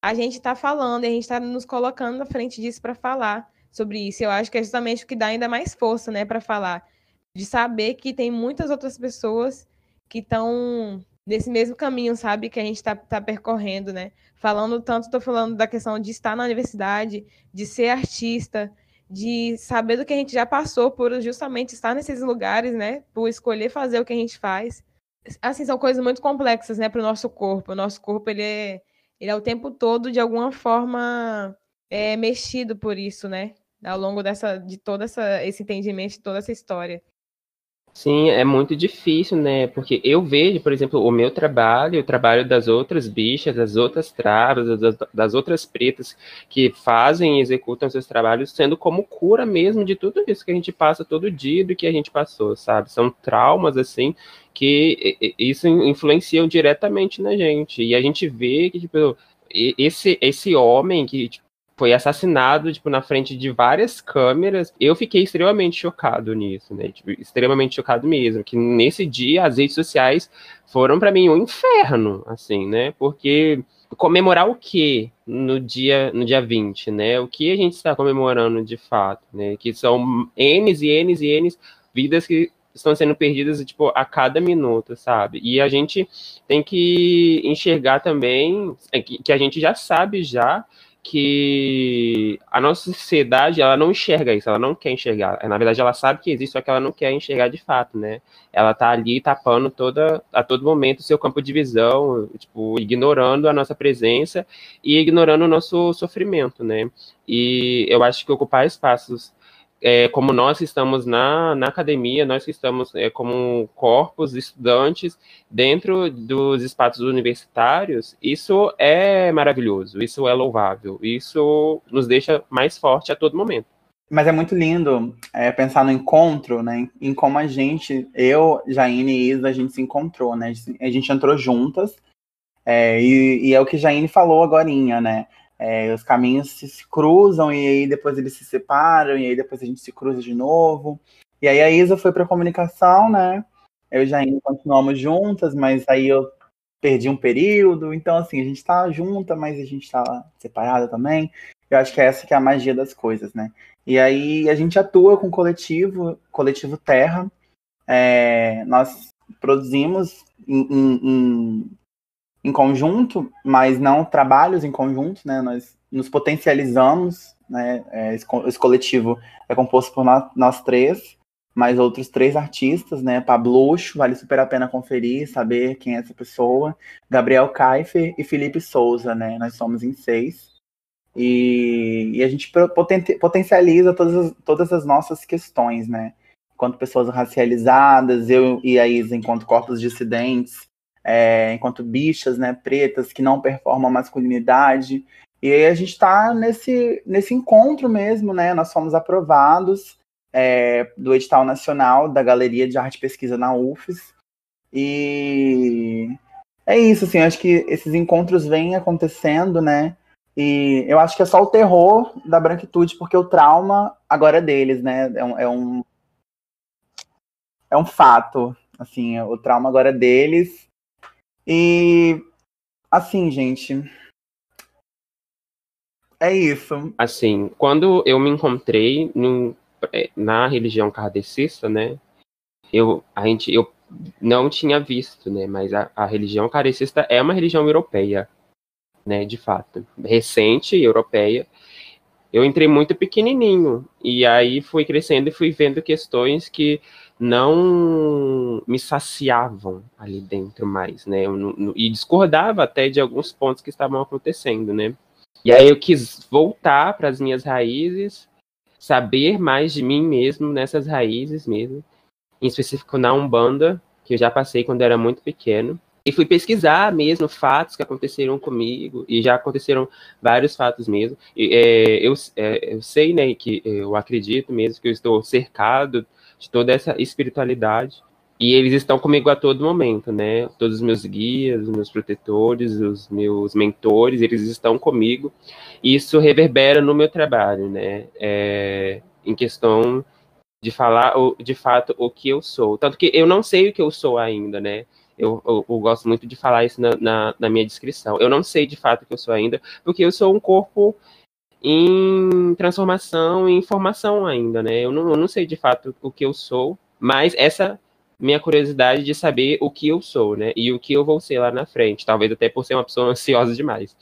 a gente está falando a gente está nos colocando na frente disso para falar sobre isso. Eu acho que é justamente o que dá ainda mais força, né, para falar, de saber que tem muitas outras pessoas que estão nesse mesmo caminho, sabe, que a gente está tá percorrendo, né? Falando tanto, estou falando da questão de estar na universidade, de ser artista, de saber do que a gente já passou por justamente estar nesses lugares, né? Por escolher fazer o que a gente faz. Assim, são coisas muito complexas, né, para o nosso corpo. O nosso corpo, ele é, ele é o tempo todo, de alguma forma, é, mexido por isso, né? Ao longo dessa, de todo essa, esse entendimento, de toda essa história. Sim, é muito difícil, né? Porque eu vejo, por exemplo, o meu trabalho, o trabalho das outras bichas, das outras travas, das, das, outras pretas que fazem e executam seus trabalhos, sendo como cura mesmo de tudo isso que a gente passa todo dia do que a gente passou, sabe? São traumas, assim, que isso influenciam diretamente na gente. E a gente vê que, tipo, esse, esse homem que tipo, foi assassinado, tipo, na frente de várias câmeras. Eu fiquei extremamente chocado nisso, né? Tipo, extremamente chocado mesmo. Que nesse dia as redes sociais foram para mim um inferno, assim, né? Porque comemorar o que no dia no dia 20, né? O que a gente está comemorando de fato, né? Que são N's e N's e N's vidas que estão sendo perdidas tipo a cada minuto, sabe? E a gente tem que enxergar também é, que, que a gente já sabe já que a nossa sociedade ela não enxerga isso, ela não quer enxergar. Na verdade, ela sabe que existe, só que ela não quer enxergar de fato, né? Ela tá ali tapando toda, a todo momento o seu campo de visão, tipo, ignorando a nossa presença e ignorando o nosso sofrimento, né? E eu acho que ocupar espaços é, como nós que estamos na, na academia, nós que estamos é, como corpos estudantes dentro dos espaços universitários, isso é maravilhoso, isso é louvável, isso nos deixa mais forte a todo momento. Mas é muito lindo é, pensar no encontro, né? Em como a gente, eu, Jaine e Isa, a gente se encontrou, né? A gente entrou juntas. É, e, e, é o que Jaine falou agora, né? É, os caminhos se cruzam e aí depois eles se separam, e aí depois a gente se cruza de novo. E aí a Isa foi para comunicação, né? Eu e Jaine continuamos juntas, mas aí eu perdi um período. Então, assim, a gente tá junta, mas a gente tá separada também. Eu acho que é essa que é a magia das coisas, né? E aí a gente atua com o coletivo, coletivo Terra. É, nós produzimos em, em, em em conjunto, mas não trabalhos em conjunto, né? Nós nos potencializamos, né? É, esse, coletivo é composto por nós, nós, três, mais outros três artistas, né? Pablucho, vale super a pena conferir, saber quem é essa pessoa, Gabriel Kaifer e Felipe Souza, né? Nós somos em seis. E, e a gente poten, potencializa todas as, todas as nossas questões, né? Enquanto pessoas racializadas, eu e a Isa, enquanto corpos dissidentes, é, enquanto bichas, né, pretas, que não performam a masculinidade. E aí a gente está nesse, nesse encontro mesmo, né? Nós fomos aprovados é, do edital nacional da Galeria de Arte e Pesquisa na UFES. E é isso, assim, acho que esses encontros vêm acontecendo, né? E eu acho que é só o terror da branquitude, porque o trauma agora é deles, né? É um, é um é um fato. Assim, o trauma agora é deles. E assim, gente. É isso. Assim, quando eu me encontrei no, é, na religião kardecista, né? Eu, a gente, eu não tinha visto, né? Mas a, a religião kardecista é uma religião europeia, né? De fato, recente, europeia. Eu entrei muito pequenininho e aí fui crescendo e fui vendo questões que não me saciavam ali dentro mais, né? Eu, e discordava até de alguns pontos que estavam acontecendo, né? E aí eu quis voltar para as minhas raízes, saber mais de mim mesmo nessas raízes mesmo, em específico na Umbanda, que eu já passei quando era muito pequeno. E fui pesquisar mesmo fatos que aconteceram comigo, e já aconteceram vários fatos mesmo. E, é, eu, é, eu sei, né, que eu acredito mesmo que eu estou cercado de toda essa espiritualidade. E eles estão comigo a todo momento, né? Todos os meus guias, os meus protetores, os meus mentores, eles estão comigo. E isso reverbera no meu trabalho, né? É, em questão de falar, de fato, o que eu sou. Tanto que eu não sei o que eu sou ainda, né? Eu, eu, eu, gosto muito de falar isso na, na, na, minha descrição. Eu não sei de fato o que eu sou ainda, porque eu sou um corpo em transformação, em formação ainda, né? Eu não, eu não sei de fato o que eu sou, mas essa minha curiosidade de saber o que eu sou, né? E o que eu vou ser lá na frente, talvez até por ser uma pessoa ansiosa demais.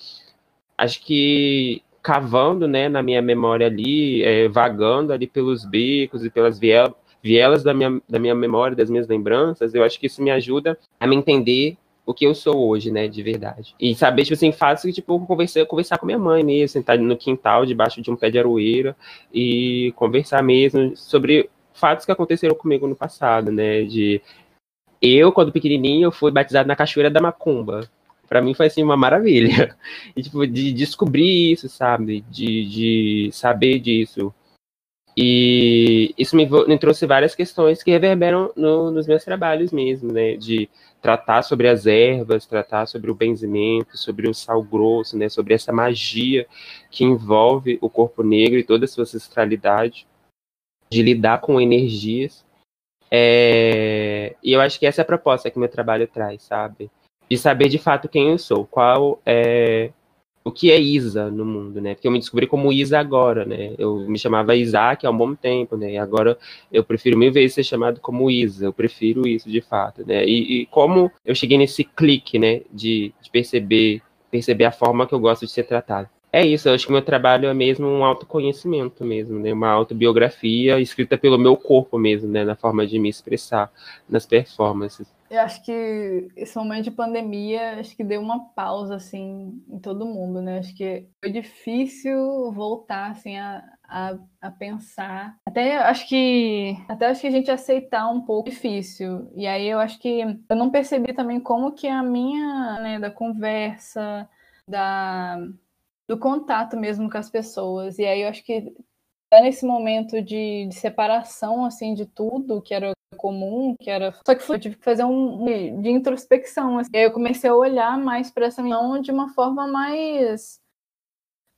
Acho que cavando, né, na minha memória ali, é, vagando ali pelos bicos e pelas vielas, vielas da minha, da minha memória, das minhas lembranças, eu acho que isso me ajuda a me entender o que eu sou hoje, né, de verdade. E saber, tipo assim, fácil, tipo, conversar, conversar com minha mãe mesmo, sentar no quintal, debaixo de um pé de aroeira, e conversar mesmo sobre fatos que aconteceram comigo no passado, né, de... Eu, quando pequenininho, fui batizado na Cachoeira da Macumba. Para mim foi, assim, uma maravilha. E, tipo, de descobrir isso, sabe, de, de saber disso. E isso me, me trouxe várias questões que reverberam no, nos meus trabalhos mesmo, né, de tratar sobre as ervas, tratar sobre o benzimento, sobre o sal grosso, né, sobre essa magia que envolve o corpo negro e toda a sua ancestralidade, de lidar com energias. É... E eu acho que essa é a proposta que meu trabalho traz, sabe? De saber de fato quem eu sou, qual é o que é Isa no mundo, né? Porque eu me descobri como Isa agora, né? Eu me chamava Isaac há um bom tempo, né? E agora eu prefiro mil vezes ser chamado como Isa. Eu prefiro isso de fato, né? E, e como eu cheguei nesse clique, né? De, de, perceber perceber a forma que eu gosto de ser tratado. É isso, eu acho que meu trabalho é mesmo um autoconhecimento mesmo, né? Uma autobiografia escrita pelo meu corpo mesmo, né? Na forma de me expressar nas performances. Eu acho que esse momento de pandemia, acho que deu uma pausa, assim, em todo mundo, né? Acho que foi difícil voltar, assim, a, a, a pensar. Até acho que até acho que a gente aceitar um pouco difícil. E aí eu acho que eu não percebi também como que a minha, né, da conversa, da do contato mesmo com as pessoas. E aí eu acho que tá nesse momento de, de separação assim de tudo que era comum, que era. Só que eu tive que fazer um de introspecção. Assim. E aí eu comecei a olhar mais para essa missão de uma forma mais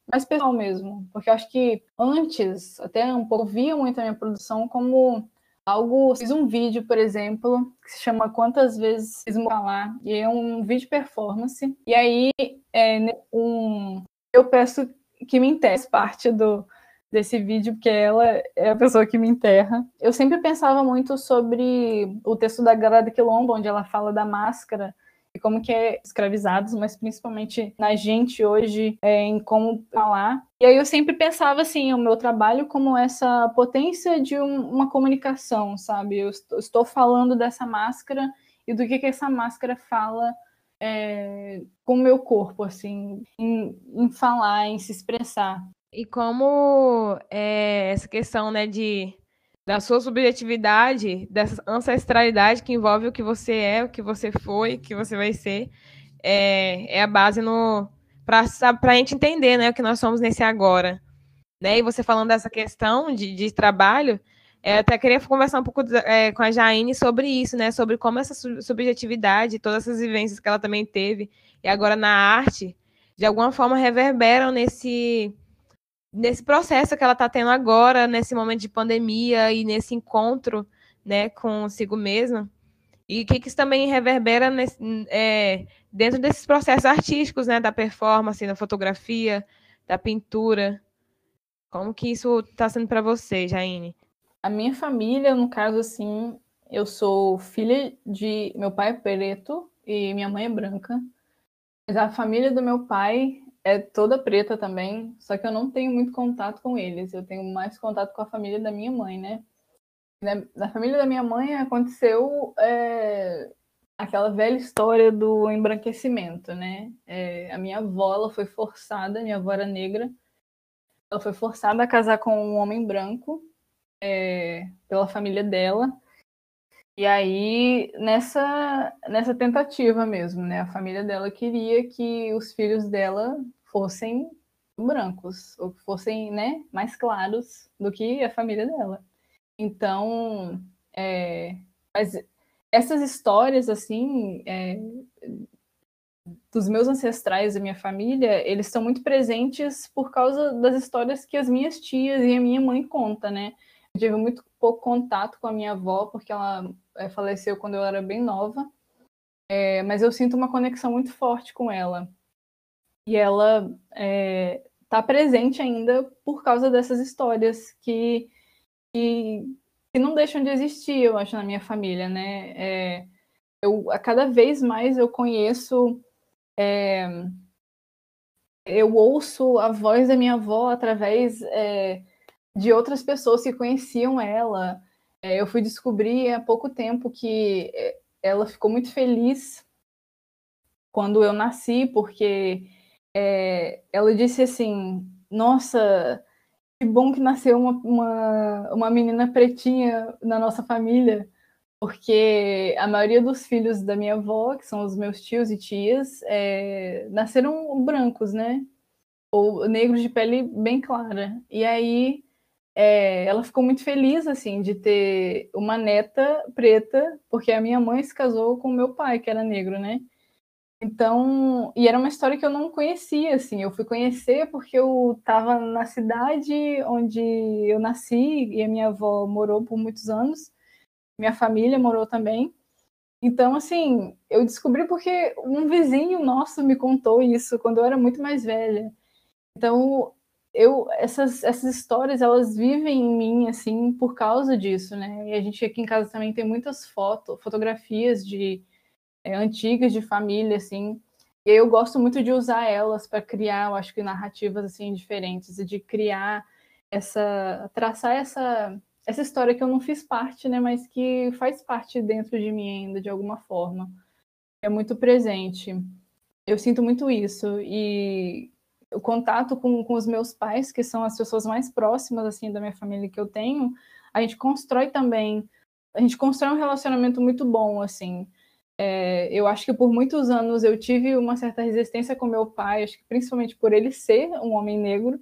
mais pessoal mesmo, porque eu acho que antes, até um pouco, via muito a minha produção como algo. Fiz um vídeo, por exemplo, que se chama Quantas vezes fiz falar, e é um vídeo performance. E aí, é, um, eu peço que me interesse parte do, desse vídeo, porque ela é a pessoa que me enterra. Eu sempre pensava muito sobre o texto da Grada Quilombo, onde ela fala da máscara e como que é escravizados, mas principalmente na gente hoje, é, em como falar. E aí eu sempre pensava assim, o meu trabalho como essa potência de um, uma comunicação, sabe? Eu estou falando dessa máscara e do que que essa máscara fala é, com o meu corpo, assim, em, em falar, em se expressar. E como é, essa questão, né, de da sua subjetividade, dessa ancestralidade que envolve o que você é, o que você foi, o que você vai ser, é, é a base no para a gente entender, né, o que nós somos nesse agora, né? E você falando dessa questão de, de trabalho, é, até queria conversar um pouco é, com a Jaine sobre isso, né? Sobre como essa subjetividade, todas essas vivências que ela também teve, e agora na arte, de alguma forma reverberam nesse nesse processo que ela está tendo agora, nesse momento de pandemia e nesse encontro né, consigo mesma. E o que, que isso também reverbera nesse, é, dentro desses processos artísticos, né, da performance, da fotografia, da pintura. Como que isso está sendo para você, Jaine? A minha família, no caso, assim, eu sou filha de meu pai é preto e minha mãe é branca. Mas a família do meu pai é toda preta também, só que eu não tenho muito contato com eles. Eu tenho mais contato com a família da minha mãe, né? Na família da minha mãe aconteceu é, aquela velha história do embranquecimento, né? É, a minha avó ela foi forçada, minha avó era negra, ela foi forçada a casar com um homem branco é, pela família dela. E aí, nessa, nessa tentativa mesmo, né? A família dela queria que os filhos dela fossem brancos, ou que fossem né, mais claros do que a família dela. Então, é, mas essas histórias, assim, é, dos meus ancestrais, da minha família, eles estão muito presentes por causa das histórias que as minhas tias e a minha mãe contam, né? Eu tive muito pouco contato com a minha avó, porque ela é, faleceu quando eu era bem nova, é, mas eu sinto uma conexão muito forte com ela. E ela está é, presente ainda por causa dessas histórias que, que, que, não deixam de existir, eu acho, na minha família, né? É, eu, a cada vez mais eu conheço é, eu ouço a voz da minha avó através é, de outras pessoas que conheciam ela. É, eu fui descobrir há pouco tempo que é, ela ficou muito feliz quando eu nasci, porque é, ela disse assim: Nossa, que bom que nasceu uma, uma, uma menina pretinha na nossa família porque a maioria dos filhos da minha avó, que são os meus tios e tias, é, nasceram brancos, né? Ou negros de pele bem clara. E aí é, ela ficou muito feliz, assim, de ter uma neta preta, porque a minha mãe se casou com meu pai, que era negro, né? Então, e era uma história que eu não conhecia, assim, eu fui conhecer porque eu estava na cidade onde eu nasci e a minha avó morou por muitos anos, minha família morou também. Então, assim, eu descobri porque um vizinho nosso me contou isso quando eu era muito mais velha. Então, eu essas, essas histórias, elas vivem em mim, assim, por causa disso, né? E a gente aqui em casa também tem muitas fotos, fotografias de é, antigas de família, assim. E eu gosto muito de usar elas para criar, eu acho que narrativas assim diferentes e de criar essa traçar essa essa história que eu não fiz parte, né, mas que faz parte dentro de mim ainda, de alguma forma. É muito presente. Eu sinto muito isso. E o contato com, com os meus pais, que são as pessoas mais próximas, assim, da minha família que eu tenho, a gente constrói também, a gente constrói um relacionamento muito bom, assim. É, eu acho que por muitos anos eu tive uma certa resistência com meu pai, acho que principalmente por ele ser um homem negro,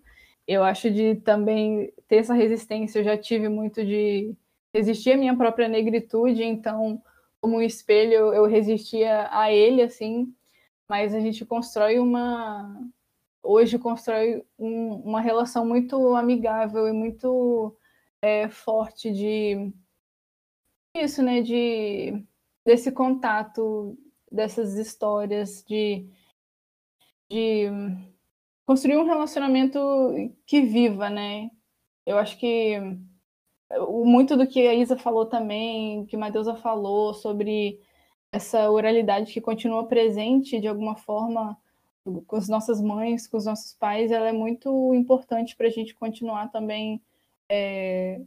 eu acho de também ter essa resistência. Eu já tive muito de resistir à minha própria negritude, então, como um espelho, eu resistia a ele, assim. Mas a gente constrói uma. Hoje constrói um, uma relação muito amigável e muito é, forte de. Isso, né? De, desse contato, dessas histórias, de. de construir um relacionamento que viva, né? Eu acho que muito do que a Isa falou também, que a Matheusa falou sobre essa oralidade que continua presente de alguma forma com as nossas mães, com os nossos pais, ela é muito importante para a gente continuar também é,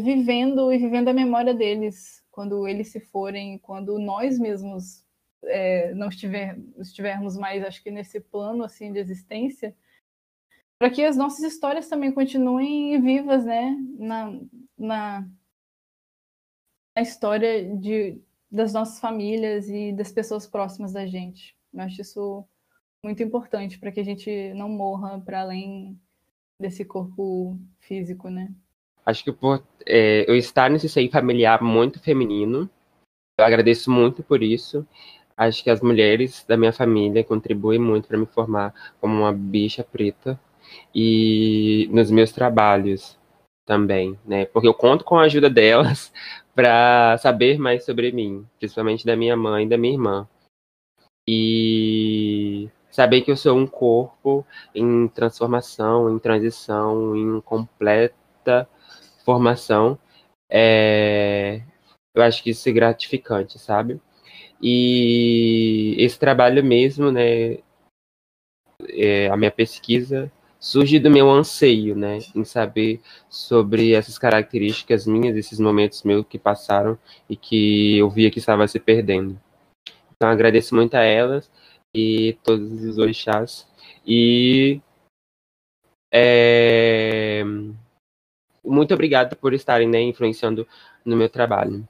vivendo e vivendo a memória deles quando eles se forem, quando nós mesmos é, não estiver, estivermos mais, acho que nesse plano assim de existência, para que as nossas histórias também continuem vivas, né, na, na, na história de, das nossas famílias e das pessoas próximas da gente. Eu acho isso muito importante para que a gente não morra para além desse corpo físico, né? Acho que por é, eu estar nesse seio familiar muito feminino, eu agradeço muito por isso. Acho que as mulheres da minha família contribuem muito para me formar como uma bicha preta. E nos meus trabalhos, também, né? Porque eu conto com a ajuda delas para saber mais sobre mim, principalmente da minha mãe e da minha irmã. E saber que eu sou um corpo em transformação, em transição, em completa formação, é... eu acho que isso é gratificante, sabe? E esse trabalho mesmo, né, é, a minha pesquisa surge do meu anseio, né, em saber sobre essas características minhas, esses momentos meus que passaram e que eu via que estava se perdendo. Então agradeço muito a elas e todos os orixás e é, muito obrigado por estarem né, influenciando no meu trabalho.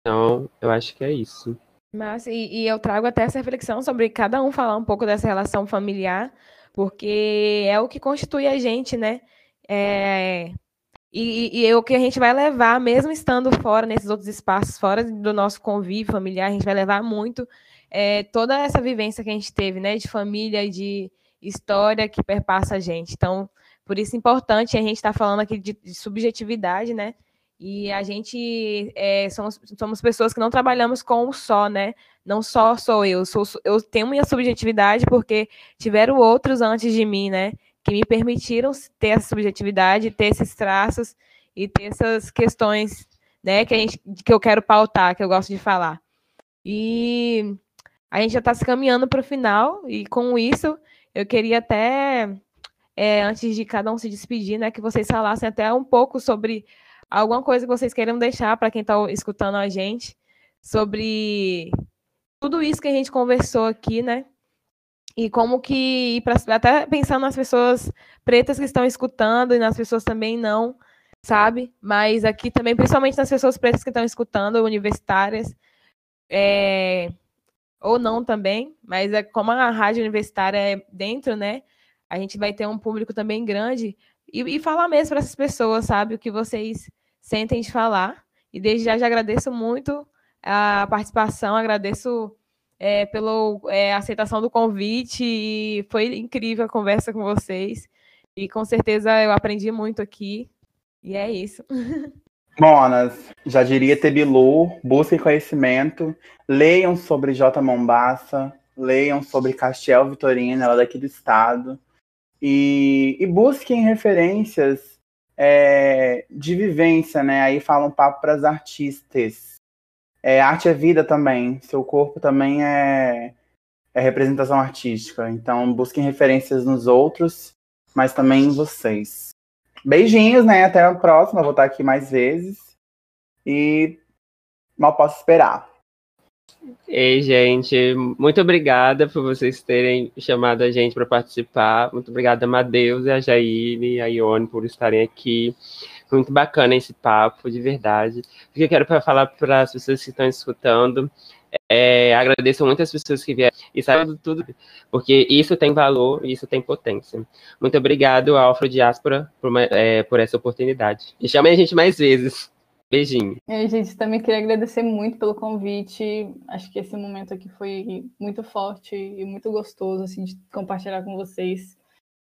Então, eu acho que é isso. Mas, e, e, eu trago até essa reflexão sobre cada um falar um pouco dessa relação familiar, porque é o que constitui a gente, né? É, e, e é o que a gente vai levar, mesmo estando fora, nesses outros espaços, fora do nosso convívio familiar, a gente vai levar muito é, toda essa vivência que a gente teve, né? De família e de história que perpassa a gente. Então, por isso é importante a gente estar tá falando aqui de, de subjetividade, né? E a gente é, somos, somos pessoas que não trabalhamos com o só, né? Não só sou eu, sou, eu tenho minha subjetividade porque tiveram outros antes de mim, né? Que me permitiram ter essa subjetividade, ter esses traços e ter essas questões, né? Que, a gente, que eu quero pautar, que eu gosto de falar. E a gente já está se caminhando para o final, e com isso eu queria até, é, antes de cada um se despedir, né? Que vocês falassem até um pouco sobre alguma coisa que vocês queiram deixar para quem está escutando a gente sobre tudo isso que a gente conversou aqui, né? E como que, até pensando nas pessoas pretas que estão escutando e nas pessoas também não, sabe? Mas aqui também, principalmente nas pessoas pretas que estão escutando, universitárias, é, ou não também, mas é como a rádio universitária é dentro, né? A gente vai ter um público também grande e, e falar mesmo para essas pessoas, sabe? O que vocês sentem de falar. E desde já já agradeço muito a participação, agradeço é, pela é, aceitação do convite. E foi incrível a conversa com vocês. E com certeza eu aprendi muito aqui. E é isso. Monas, já diria Tebilu, busquem conhecimento, leiam sobre J. Mombassa, leiam sobre Castiel Vitorina, ela é daqui do estado, e, e busquem referências é, de vivência, né? Aí fala um papo para as artistas. É, arte é vida também. Seu corpo também é, é representação artística. Então busquem referências nos outros, mas também em vocês. Beijinhos, né? Até a próxima. Vou estar aqui mais vezes. E mal posso esperar. Ei, gente, muito obrigada por vocês terem chamado a gente para participar. Muito obrigada, Madeus, a Jaine e a Ione por estarem aqui. Muito bacana esse papo, de verdade. O que eu quero falar para as pessoas que estão escutando é, agradeço muito as pessoas que vieram e saibam tudo, porque isso tem valor e isso tem potência. Muito obrigado, Alfred Diáspora, por, é, por essa oportunidade. E chamem a gente mais vezes. Beijinho. E, gente, também queria agradecer muito pelo convite. Acho que esse momento aqui foi muito forte e muito gostoso assim, de compartilhar com vocês.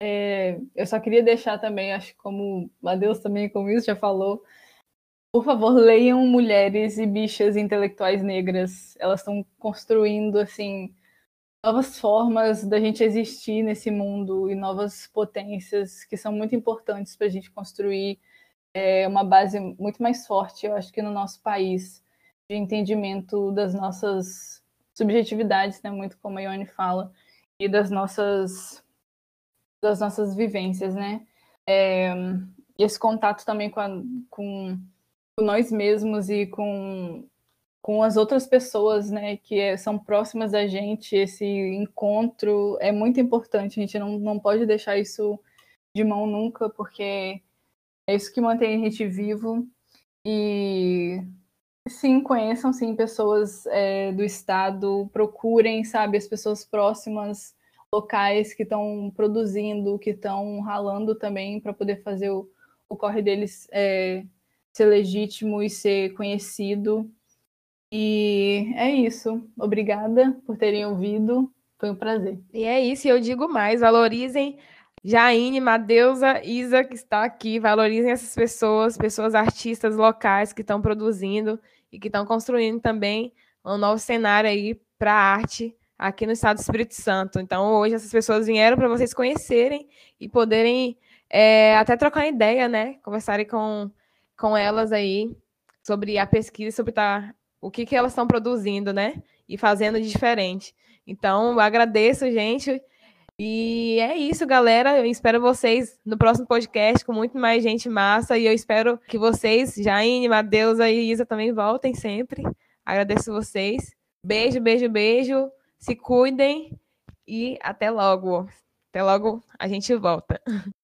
É, eu só queria deixar também, acho que como Madeus também, como isso já falou, por favor, leiam Mulheres e Bichas Intelectuais Negras. Elas estão construindo, assim, novas formas da gente existir nesse mundo e novas potências que são muito importantes para a gente construir é uma base muito mais forte, eu acho que no nosso país, de entendimento das nossas subjetividades, né, muito como a Ione fala, e das nossas das nossas vivências, né? É, esse contato também com, a, com, com, nós mesmos e com, com as outras pessoas, né, que é, são próximas da gente, esse encontro é muito importante, a gente não, não pode deixar isso de mão nunca, porque é isso que mantém a gente vivo. E sim, conheçam sim pessoas é, do estado, procurem, sabe, as pessoas próximas, locais que estão produzindo, que estão ralando também para poder fazer o, o corre deles é, ser legítimo e ser conhecido. E é isso. Obrigada por terem ouvido. Foi um prazer. E é isso, eu digo mais, valorizem Jaine, Madeusa, Isa, que está aqui, valorizem essas pessoas, pessoas artistas locais que estão produzindo e que estão construindo também um novo cenário aí para a arte aqui no estado do Espírito Santo. Então, hoje essas pessoas vieram para vocês conhecerem e poderem é, até trocar ideia, né? Conversarem com, com elas aí sobre a pesquisa, sobre tá, o que, que elas estão produzindo, né? E fazendo de diferente. Então, agradeço, gente. E é isso, galera. Eu espero vocês no próximo podcast com muito mais gente massa. E eu espero que vocês, Jaine, Madeusa e Isa, também voltem sempre. Agradeço vocês. Beijo, beijo, beijo. Se cuidem e até logo. Até logo, a gente volta.